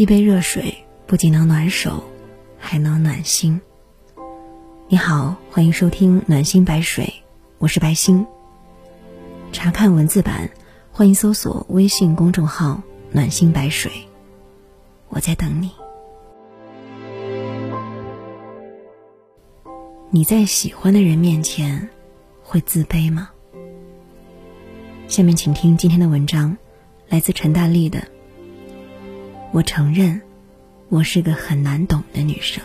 一杯热水不仅能暖手，还能暖心。你好，欢迎收听暖心白水，我是白心。查看文字版，欢迎搜索微信公众号“暖心白水”，我在等你。你在喜欢的人面前会自卑吗？下面请听今天的文章，来自陈大力的。我承认，我是个很难懂的女生。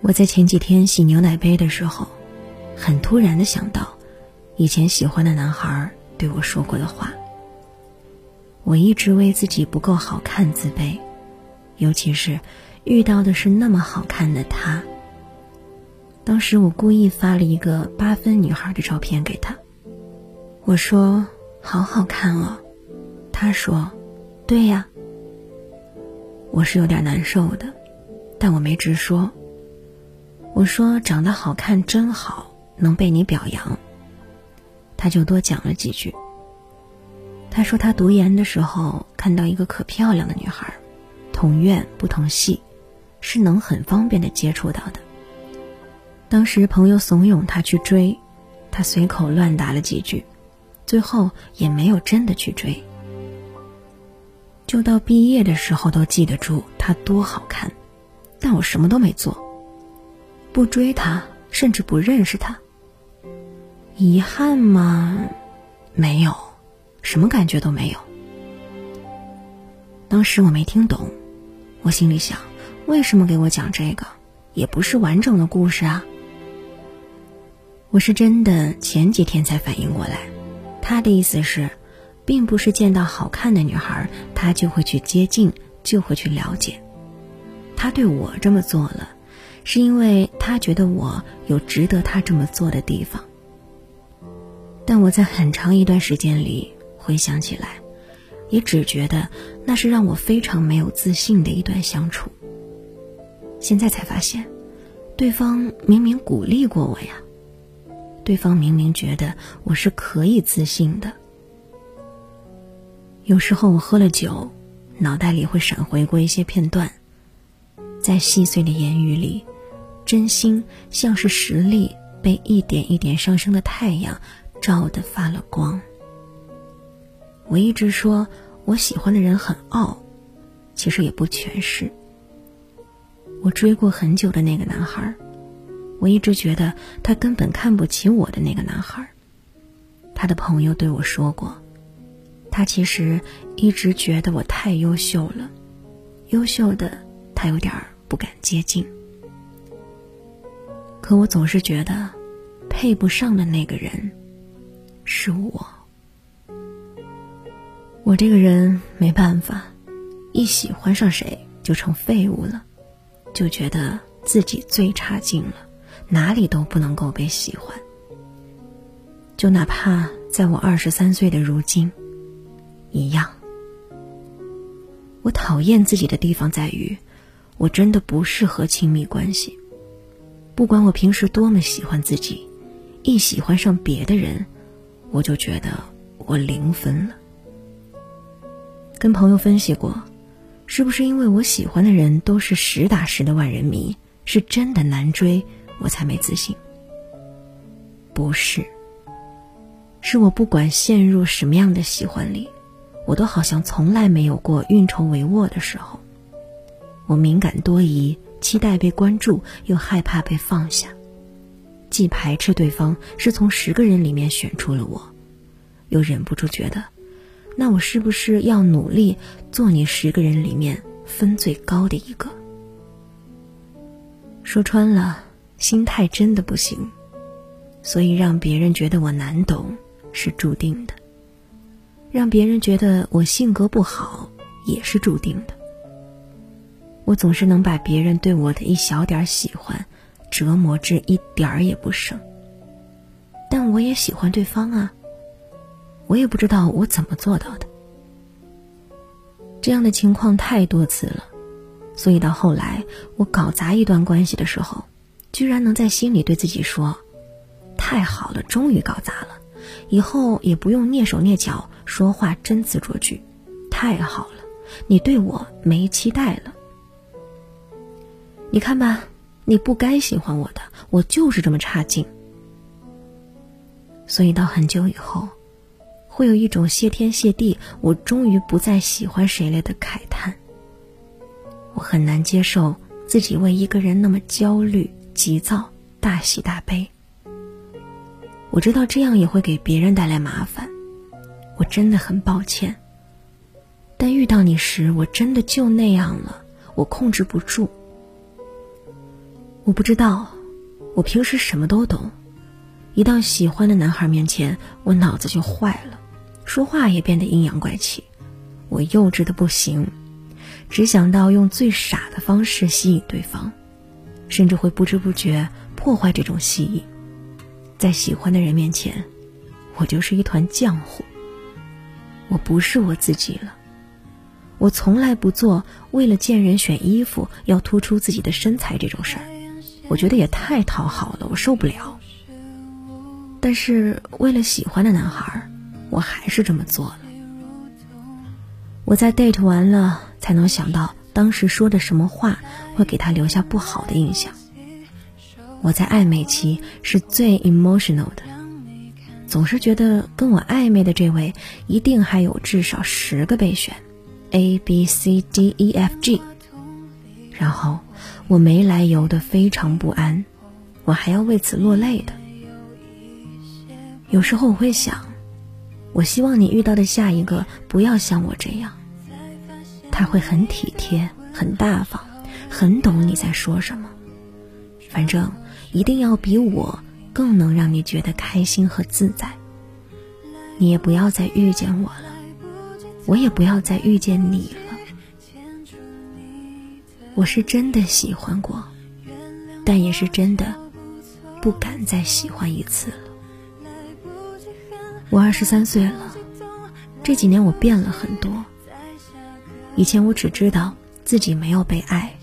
我在前几天洗牛奶杯的时候，很突然的想到，以前喜欢的男孩对我说过的话。我一直为自己不够好看自卑，尤其是遇到的是那么好看的他。当时我故意发了一个八分女孩的照片给他，我说。好好看哦，他说：“对呀。”我是有点难受的，但我没直说。我说：“长得好看真好，能被你表扬。”他就多讲了几句。他说他读研的时候看到一个可漂亮的女孩，同院不同系，是能很方便的接触到的。当时朋友怂恿他去追，他随口乱答了几句。最后也没有真的去追，就到毕业的时候都记得住他多好看，但我什么都没做，不追他，甚至不认识他。遗憾吗？没有，什么感觉都没有。当时我没听懂，我心里想，为什么给我讲这个？也不是完整的故事啊。我是真的前几天才反应过来。他的意思是，并不是见到好看的女孩，他就会去接近，就会去了解。他对我这么做了，是因为他觉得我有值得他这么做的地方。但我在很长一段时间里回想起来，也只觉得那是让我非常没有自信的一段相处。现在才发现，对方明明鼓励过我呀。对方明明觉得我是可以自信的。有时候我喝了酒，脑袋里会闪回过一些片段，在细碎的言语里，真心像是实力被一点一点上升的太阳照得发了光。我一直说我喜欢的人很傲，其实也不全是。我追过很久的那个男孩。我一直觉得他根本看不起我的那个男孩。他的朋友对我说过，他其实一直觉得我太优秀了，优秀的他有点不敢接近。可我总是觉得，配不上的那个人是我。我这个人没办法，一喜欢上谁就成废物了，就觉得自己最差劲了。哪里都不能够被喜欢，就哪怕在我二十三岁的如今，一样。我讨厌自己的地方在于，我真的不适合亲密关系。不管我平时多么喜欢自己，一喜欢上别的人，我就觉得我零分了。跟朋友分析过，是不是因为我喜欢的人都是实打实的万人迷，是真的难追？我才没自信。不是，是我不管陷入什么样的喜欢里，我都好像从来没有过运筹帷幄的时候。我敏感多疑，期待被关注，又害怕被放下，既排斥对方是从十个人里面选出了我，又忍不住觉得，那我是不是要努力做你十个人里面分最高的一个？说穿了。心态真的不行，所以让别人觉得我难懂是注定的，让别人觉得我性格不好也是注定的。我总是能把别人对我的一小点喜欢折磨至一点儿也不剩，但我也喜欢对方啊。我也不知道我怎么做到的。这样的情况太多次了，所以到后来我搞砸一段关系的时候。居然能在心里对自己说：“太好了，终于搞砸了，以后也不用蹑手蹑脚说话真字拙句，太好了，你对我没期待了。你看吧，你不该喜欢我的，我就是这么差劲。所以到很久以后，会有一种谢天谢地，我终于不再喜欢谁了的慨叹。我很难接受自己为一个人那么焦虑、急躁、大喜大悲。我知道这样也会给别人带来麻烦，我真的很抱歉。但遇到你时，我真的就那样了，我控制不住。我不知道，我平时什么都懂，一到喜欢的男孩面前，我脑子就坏了，说话也变得阴阳怪气，我幼稚的不行，只想到用最傻的方式吸引对方，甚至会不知不觉破坏这种吸引。在喜欢的人面前，我就是一团浆糊。我不是我自己了。我从来不做为了见人选衣服要突出自己的身材这种事儿。我觉得也太讨好了，我受不了。但是为了喜欢的男孩，我还是这么做了。我在 date 完了，才能想到当时说的什么话会给他留下不好的印象。我在暧昧期是最 emotional 的，总是觉得跟我暧昧的这位一定还有至少十个备选，A B C D E F G，然后。我没来由的非常不安，我还要为此落泪的。有时候我会想，我希望你遇到的下一个不要像我这样，他会很体贴、很大方、很懂你在说什么，反正一定要比我更能让你觉得开心和自在。你也不要再遇见我了，我也不要再遇见你了。我是真的喜欢过，但也是真的不敢再喜欢一次了。我二十三岁了，这几年我变了很多。以前我只知道自己没有被爱，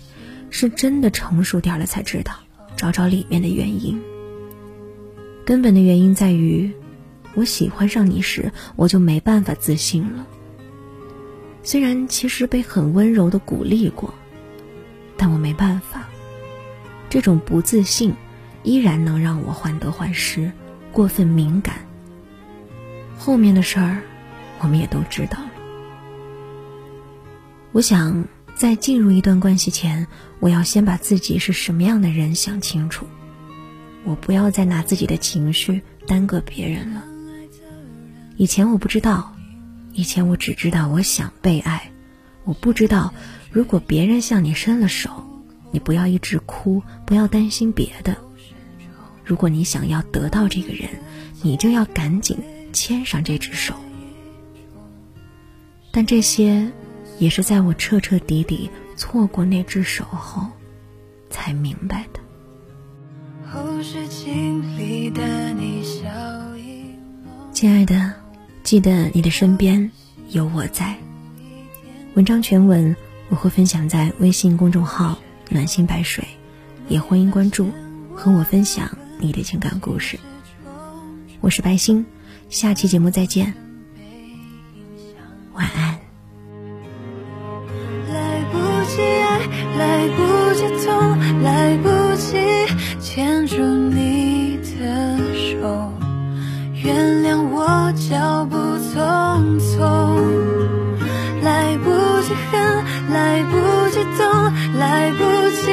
是真的成熟点了才知道，找找里面的原因。根本的原因在于，我喜欢上你时，我就没办法自信了。虽然其实被很温柔的鼓励过。但我没办法，这种不自信依然能让我患得患失、过分敏感。后面的事儿，我们也都知道了。我想在进入一段关系前，我要先把自己是什么样的人想清楚。我不要再拿自己的情绪耽搁别人了。以前我不知道，以前我只知道我想被爱，我不知道。如果别人向你伸了手，你不要一直哭，不要担心别的。如果你想要得到这个人，你就要赶紧牵上这只手。但这些，也是在我彻彻底底错过那只手后，才明白的。亲爱的，记得你的身边有我在。文章全文。我会分享在微信公众号“暖心白水”，也欢迎关注，和我分享你的情感故事。我是白星，下期节目再见，来不及懂，来不及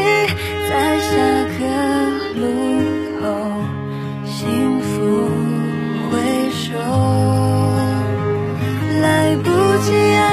在下个路口幸福回首，来不及爱，